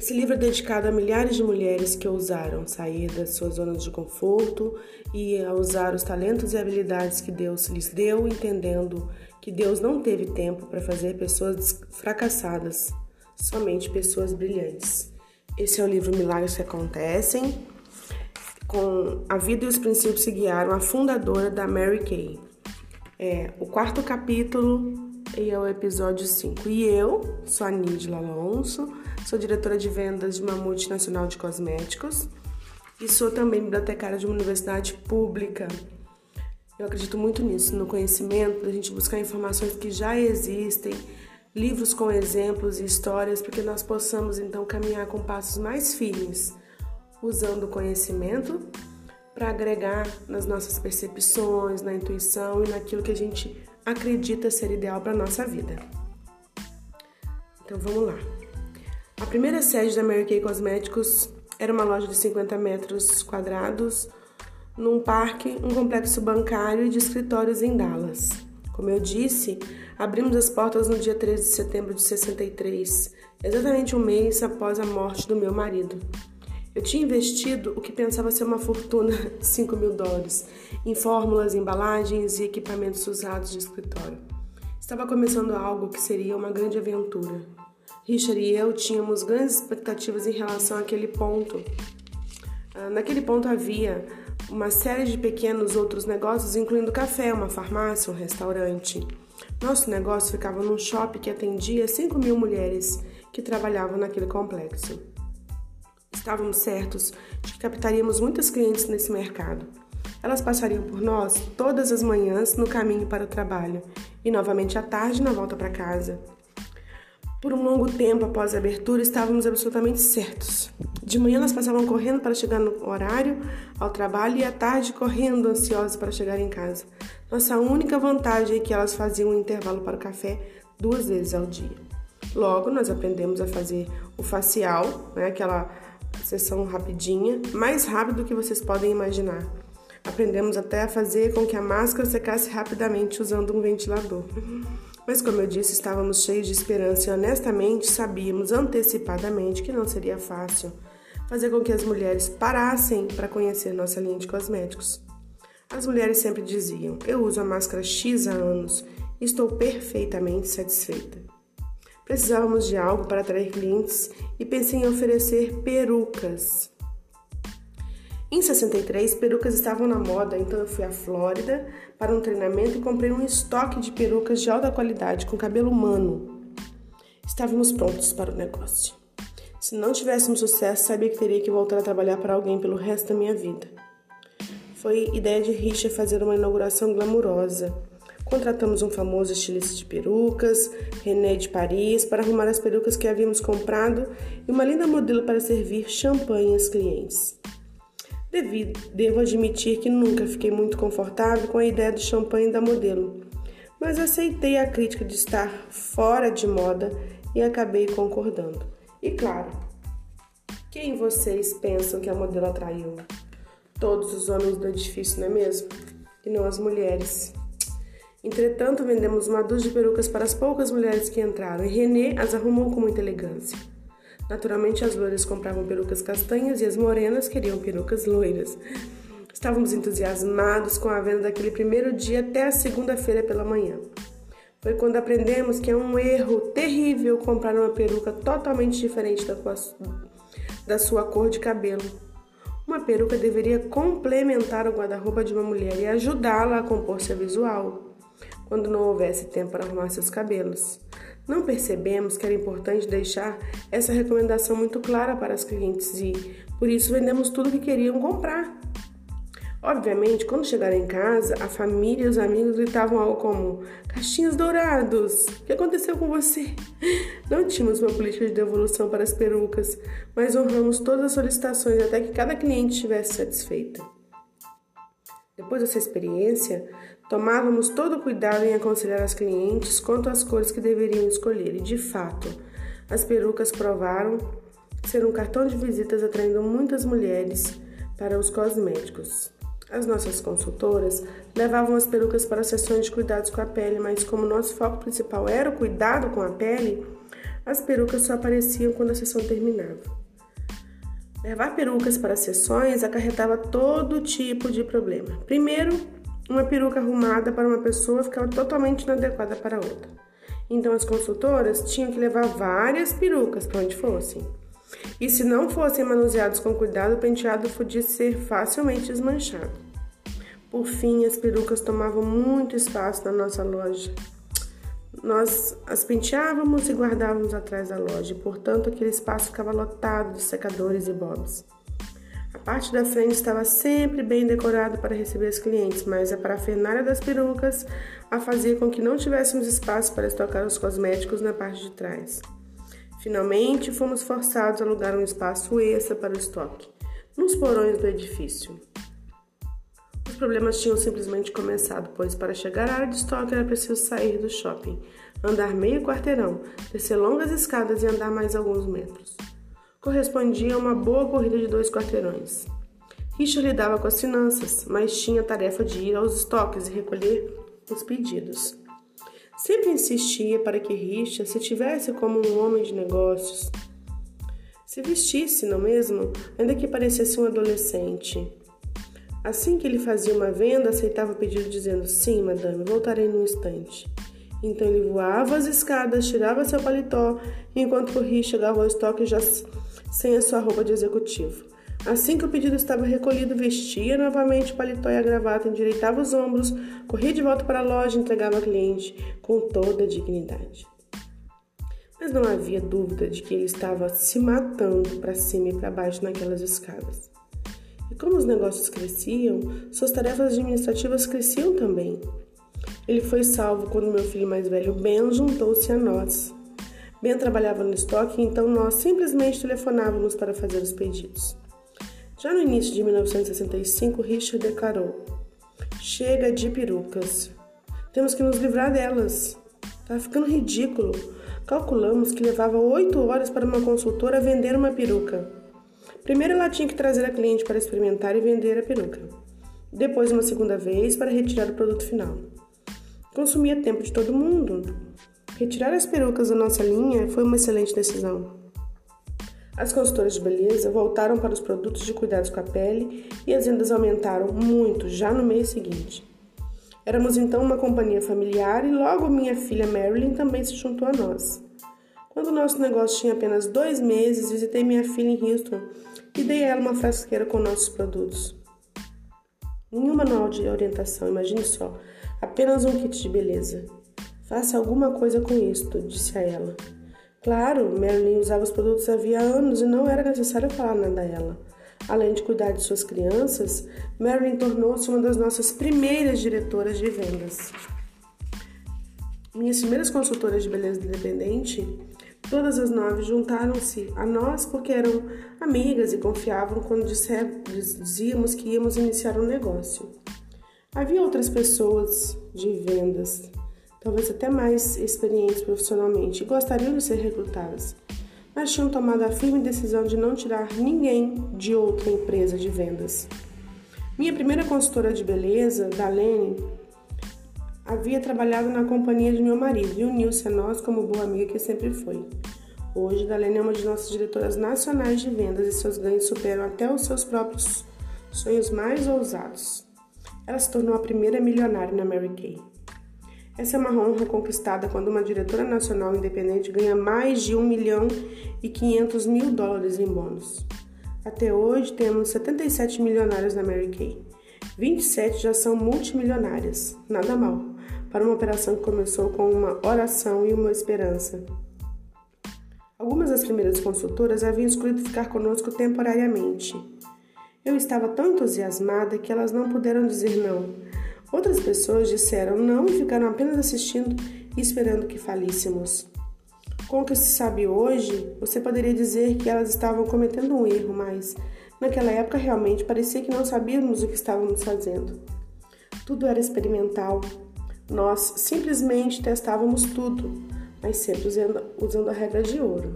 Esse livro é dedicado a milhares de mulheres que ousaram sair das suas zonas de conforto e a usar os talentos e habilidades que Deus lhes deu, entendendo que Deus não teve tempo para fazer pessoas fracassadas, somente pessoas brilhantes. Esse é o livro Milagres que Acontecem, com a vida e os princípios que guiaram a fundadora da Mary Kay. É o quarto capítulo e é o episódio 5. E eu sou a Nídila Alonso Sou diretora de vendas de uma multinacional de cosméticos e sou também bibliotecária de uma universidade pública. Eu acredito muito nisso, no conhecimento, da gente buscar informações que já existem, livros com exemplos e histórias, para que nós possamos então caminhar com passos mais firmes, usando o conhecimento para agregar nas nossas percepções, na intuição e naquilo que a gente acredita ser ideal para a nossa vida. Então vamos lá. A primeira sede da Mary Kay Cosméticos era uma loja de 50 metros quadrados num parque, um complexo bancário e de escritórios em Dallas. Como eu disse, abrimos as portas no dia 13 de setembro de 63, exatamente um mês após a morte do meu marido. Eu tinha investido o que pensava ser uma fortuna de 5 mil dólares em fórmulas, embalagens e equipamentos usados de escritório. Estava começando algo que seria uma grande aventura. Richard e eu tínhamos grandes expectativas em relação àquele ponto. Ah, naquele ponto havia uma série de pequenos outros negócios, incluindo café, uma farmácia, um restaurante. Nosso negócio ficava num shopping que atendia 5 mil mulheres que trabalhavam naquele complexo. Estávamos certos de que captaríamos muitos clientes nesse mercado. Elas passariam por nós todas as manhãs no caminho para o trabalho e novamente à tarde na volta para casa. Por um longo tempo após a abertura, estávamos absolutamente certos. De manhã elas passavam correndo para chegar no horário ao trabalho e à tarde correndo ansiosas para chegar em casa. Nossa única vantagem é que elas faziam um intervalo para o café duas vezes ao dia. Logo, nós aprendemos a fazer o facial, né, aquela sessão rapidinha, mais rápido do que vocês podem imaginar. Aprendemos até a fazer com que a máscara secasse rapidamente usando um ventilador. Mas, como eu disse, estávamos cheios de esperança e honestamente sabíamos antecipadamente que não seria fácil fazer com que as mulheres parassem para conhecer nossa linha de cosméticos. As mulheres sempre diziam: Eu uso a máscara X há anos e estou perfeitamente satisfeita. Precisávamos de algo para atrair clientes e pensei em oferecer perucas. Em 63, perucas estavam na moda, então eu fui à Flórida para um treinamento e comprei um estoque de perucas de alta qualidade com cabelo humano. Estávamos prontos para o negócio. Se não tivéssemos sucesso, sabia que teria que voltar a trabalhar para alguém pelo resto da minha vida. Foi ideia de Richard fazer uma inauguração glamurosa. Contratamos um famoso estilista de perucas, René de Paris, para arrumar as perucas que havíamos comprado e uma linda modelo para servir champanhe aos clientes. Devido, devo admitir que nunca fiquei muito confortável com a ideia do champanhe da modelo, mas aceitei a crítica de estar fora de moda e acabei concordando. E claro, quem vocês pensam que a modelo atraiu? Todos os homens do edifício, não é mesmo? E não as mulheres. Entretanto, vendemos uma dúzia de perucas para as poucas mulheres que entraram e René as arrumou com muita elegância. Naturalmente, as loiras compravam perucas castanhas e as morenas queriam perucas loiras. Estávamos entusiasmados com a venda daquele primeiro dia até a segunda-feira pela manhã. Foi quando aprendemos que é um erro terrível comprar uma peruca totalmente diferente da, da sua cor de cabelo. Uma peruca deveria complementar o guarda-roupa de uma mulher e ajudá-la a compor seu visual, quando não houvesse tempo para arrumar seus cabelos. Não percebemos que era importante deixar essa recomendação muito clara para as clientes e, por isso, vendemos tudo que queriam comprar. Obviamente, quando chegaram em casa, a família e os amigos gritavam algo como: Caixinhos dourados, o que aconteceu com você? Não tínhamos uma política de devolução para as perucas, mas honramos todas as solicitações até que cada cliente estivesse satisfeita. Depois dessa experiência, tomávamos todo o cuidado em aconselhar as clientes quanto às cores que deveriam escolher, e de fato, as perucas provaram ser um cartão de visitas atraindo muitas mulheres para os cosméticos. As nossas consultoras levavam as perucas para sessões de cuidados com a pele, mas como nosso foco principal era o cuidado com a pele, as perucas só apareciam quando a sessão terminava. Levar perucas para sessões acarretava todo tipo de problema. Primeiro, uma peruca arrumada para uma pessoa ficava totalmente inadequada para outra. Então as consultoras tinham que levar várias perucas para onde fossem. E se não fossem manuseados com cuidado, o penteado podia ser facilmente desmanchado. Por fim, as perucas tomavam muito espaço na nossa loja. Nós as penteávamos e guardávamos atrás da loja, portanto, aquele espaço ficava lotado de secadores e bobs. Parte da frente estava sempre bem decorada para receber os clientes, mas a parafernália das perucas a fazia com que não tivéssemos espaço para estocar os cosméticos na parte de trás. Finalmente, fomos forçados a alugar um espaço extra para o estoque, nos porões do edifício problemas tinham simplesmente começado, pois para chegar à área de estoque era preciso sair do shopping, andar meio quarteirão, descer longas escadas e andar mais alguns metros. Correspondia a uma boa corrida de dois quarteirões. Richard lidava com as finanças, mas tinha a tarefa de ir aos estoques e recolher os pedidos. Sempre insistia para que Richard se tivesse como um homem de negócios. Se vestisse, não mesmo, ainda que parecesse um adolescente. Assim que ele fazia uma venda, aceitava o pedido dizendo: Sim, madame, voltarei num instante. Então ele voava as escadas, tirava seu paletó, enquanto corria chegava ao estoque já sem a sua roupa de executivo. Assim que o pedido estava recolhido, vestia novamente o paletó e a gravata, endireitava os ombros, corria de volta para a loja e entregava ao cliente com toda a dignidade. Mas não havia dúvida de que ele estava se matando para cima e para baixo naquelas escadas. E como os negócios cresciam, suas tarefas administrativas cresciam também. Ele foi salvo quando meu filho mais velho, Ben, juntou-se a nós. Ben trabalhava no estoque, então nós simplesmente telefonávamos para fazer os pedidos. Já no início de 1965, Richard declarou: Chega de perucas. Temos que nos livrar delas. Tá ficando ridículo. Calculamos que levava oito horas para uma consultora vender uma peruca. Primeiro ela tinha que trazer a cliente para experimentar e vender a peruca. Depois, uma segunda vez, para retirar o produto final. Consumia tempo de todo mundo. Retirar as perucas da nossa linha foi uma excelente decisão. As consultoras de beleza voltaram para os produtos de cuidados com a pele e as vendas aumentaram muito já no mês seguinte. Éramos então uma companhia familiar e logo minha filha Marilyn também se juntou a nós. Quando nosso negócio tinha apenas dois meses, visitei minha filha em Houston e dei a ela uma frasqueira com nossos produtos. Nenhum manual de orientação, imagine só, apenas um kit de beleza. Faça alguma coisa com isto, disse a ela. Claro, Marilyn usava os produtos havia anos e não era necessário falar nada a ela. Além de cuidar de suas crianças, Marilyn tornou-se uma das nossas primeiras diretoras de vendas. Minhas primeiras consultoras de beleza independente Todas as nove juntaram-se a nós porque eram amigas e confiavam quando dizíamos que íamos iniciar um negócio. Havia outras pessoas de vendas, talvez até mais experientes profissionalmente, e gostariam de ser recrutadas, mas tinham tomado a firme decisão de não tirar ninguém de outra empresa de vendas. Minha primeira consultora de beleza, Dalene, Havia trabalhado na companhia de meu marido e uniu-se a nós como boa amiga que sempre foi. Hoje, Dalene é uma de nossas diretoras nacionais de vendas e seus ganhos superam até os seus próprios sonhos mais ousados. Ela se tornou a primeira milionária na Mary Kay. Essa é uma honra conquistada quando uma diretora nacional independente ganha mais de 1 milhão e 500 mil dólares em bônus. Até hoje, temos 77 milionários na Mary Kay. 27 já são multimilionárias. Nada mal para uma operação que começou com uma oração e uma esperança. Algumas das primeiras consultoras haviam escolhido ficar conosco temporariamente. Eu estava tão entusiasmada que elas não puderam dizer não. Outras pessoas disseram não e ficaram apenas assistindo e esperando que falíssemos. Com o que se sabe hoje, você poderia dizer que elas estavam cometendo um erro, mas naquela época realmente parecia que não sabíamos o que estávamos fazendo. Tudo era experimental, nós simplesmente testávamos tudo, mas sempre usando, usando a regra de ouro.